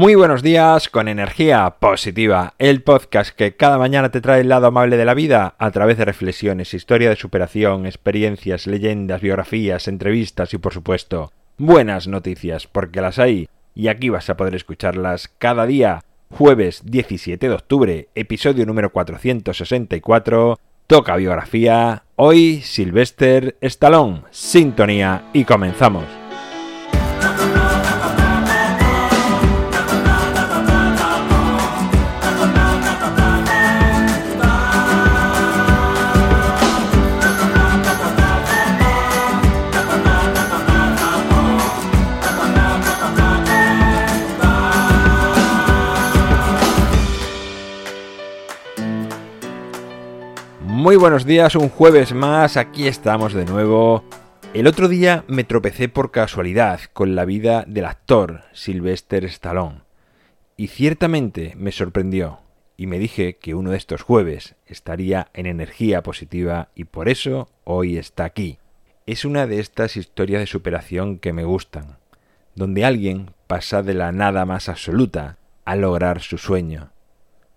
Muy buenos días con energía positiva, el podcast que cada mañana te trae el lado amable de la vida a través de reflexiones, historia de superación, experiencias, leyendas, biografías, entrevistas y por supuesto buenas noticias, porque las hay y aquí vas a poder escucharlas cada día. Jueves 17 de octubre, episodio número 464, toca biografía, hoy Sylvester Stallone, sintonía y comenzamos. Muy buenos días, un jueves más, aquí estamos de nuevo. El otro día me tropecé por casualidad con la vida del actor Sylvester Stallone. Y ciertamente me sorprendió, y me dije que uno de estos jueves estaría en energía positiva y por eso hoy está aquí. Es una de estas historias de superación que me gustan, donde alguien pasa de la nada más absoluta a lograr su sueño.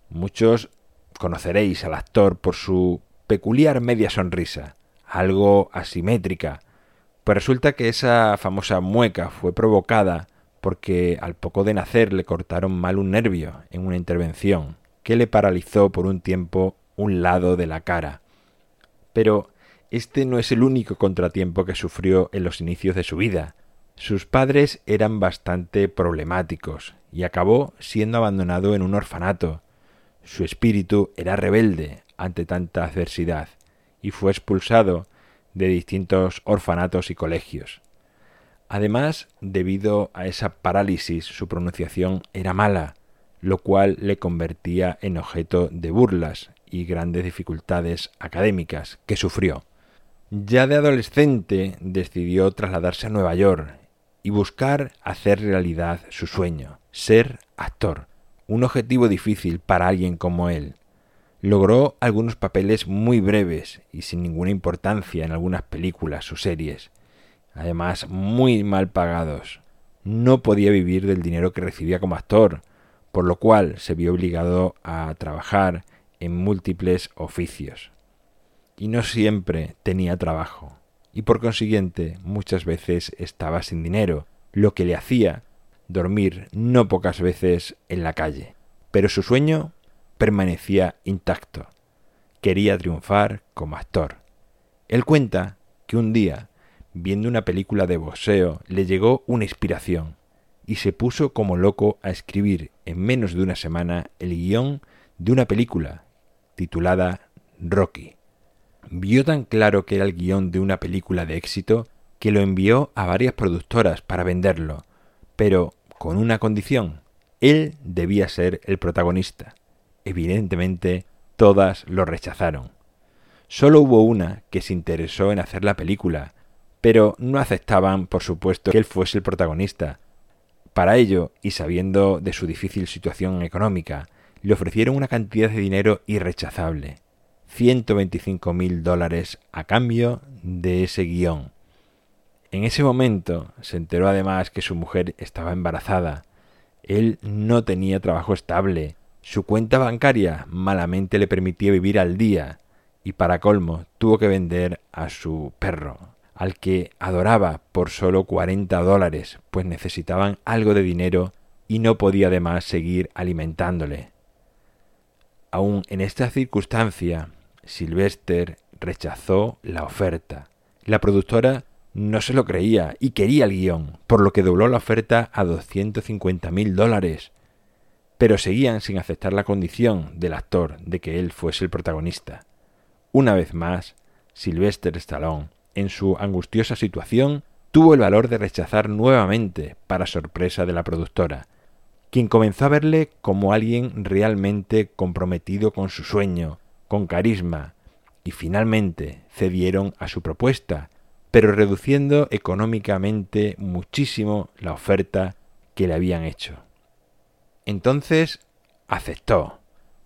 Muchos conoceréis al actor por su peculiar media sonrisa, algo asimétrica, pues resulta que esa famosa mueca fue provocada porque al poco de nacer le cortaron mal un nervio en una intervención que le paralizó por un tiempo un lado de la cara. Pero este no es el único contratiempo que sufrió en los inicios de su vida. Sus padres eran bastante problemáticos y acabó siendo abandonado en un orfanato. Su espíritu era rebelde, ante tanta adversidad y fue expulsado de distintos orfanatos y colegios. Además, debido a esa parálisis, su pronunciación era mala, lo cual le convertía en objeto de burlas y grandes dificultades académicas que sufrió. Ya de adolescente decidió trasladarse a Nueva York y buscar hacer realidad su sueño, ser actor, un objetivo difícil para alguien como él, Logró algunos papeles muy breves y sin ninguna importancia en algunas películas o series, además muy mal pagados. No podía vivir del dinero que recibía como actor, por lo cual se vio obligado a trabajar en múltiples oficios. Y no siempre tenía trabajo, y por consiguiente muchas veces estaba sin dinero, lo que le hacía dormir no pocas veces en la calle. Pero su sueño permanecía intacto. Quería triunfar como actor. Él cuenta que un día, viendo una película de boxeo, le llegó una inspiración y se puso como loco a escribir en menos de una semana el guion de una película titulada Rocky. Vio tan claro que era el guion de una película de éxito que lo envió a varias productoras para venderlo, pero con una condición. Él debía ser el protagonista. Evidentemente, todas lo rechazaron. Solo hubo una que se interesó en hacer la película, pero no aceptaban, por supuesto, que él fuese el protagonista. Para ello, y sabiendo de su difícil situación económica, le ofrecieron una cantidad de dinero irrechazable, 125 mil dólares a cambio de ese guion. En ese momento se enteró además que su mujer estaba embarazada. Él no tenía trabajo estable su cuenta bancaria malamente le permitía vivir al día y para colmo tuvo que vender a su perro, al que adoraba por solo 40 dólares, pues necesitaban algo de dinero y no podía además seguir alimentándole. Aun en esta circunstancia, Sylvester rechazó la oferta. La productora no se lo creía y quería el guion, por lo que dobló la oferta a 250 mil dólares, pero seguían sin aceptar la condición del actor de que él fuese el protagonista. Una vez más, Sylvester Stallone, en su angustiosa situación, tuvo el valor de rechazar nuevamente, para sorpresa de la productora, quien comenzó a verle como alguien realmente comprometido con su sueño, con carisma, y finalmente cedieron a su propuesta, pero reduciendo económicamente muchísimo la oferta que le habían hecho. Entonces aceptó.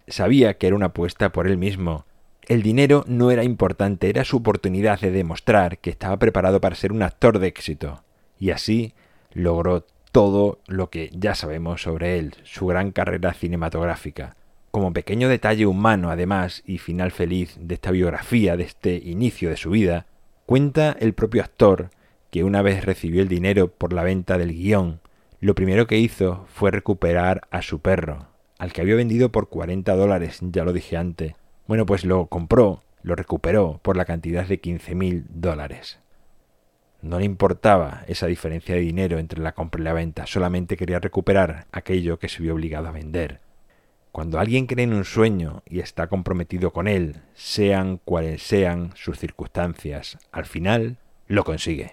Sabía que era una apuesta por él mismo. El dinero no era importante, era su oportunidad de demostrar que estaba preparado para ser un actor de éxito. Y así logró todo lo que ya sabemos sobre él, su gran carrera cinematográfica. Como pequeño detalle humano, además, y final feliz de esta biografía, de este inicio de su vida, cuenta el propio actor que una vez recibió el dinero por la venta del guion, lo primero que hizo fue recuperar a su perro, al que había vendido por 40 dólares, ya lo dije antes. Bueno, pues lo compró, lo recuperó por la cantidad de 15 mil dólares. No le importaba esa diferencia de dinero entre la compra y la venta, solamente quería recuperar aquello que se vio obligado a vender. Cuando alguien cree en un sueño y está comprometido con él, sean cuales sean sus circunstancias, al final lo consigue.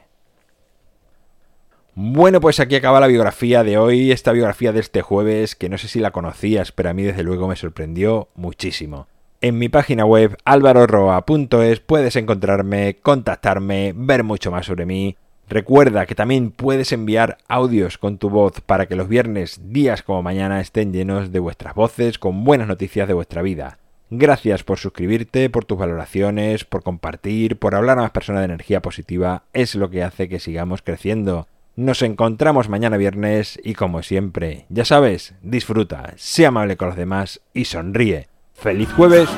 Bueno, pues aquí acaba la biografía de hoy, esta biografía de este jueves, que no sé si la conocías, pero a mí desde luego me sorprendió muchísimo. En mi página web alvaroroa.es puedes encontrarme, contactarme, ver mucho más sobre mí. Recuerda que también puedes enviar audios con tu voz para que los viernes, días como mañana, estén llenos de vuestras voces con buenas noticias de vuestra vida. Gracias por suscribirte, por tus valoraciones, por compartir, por hablar a más personas de energía positiva. Es lo que hace que sigamos creciendo. Nos encontramos mañana viernes y como siempre, ya sabes, disfruta, sea amable con los demás y sonríe. ¡Feliz jueves!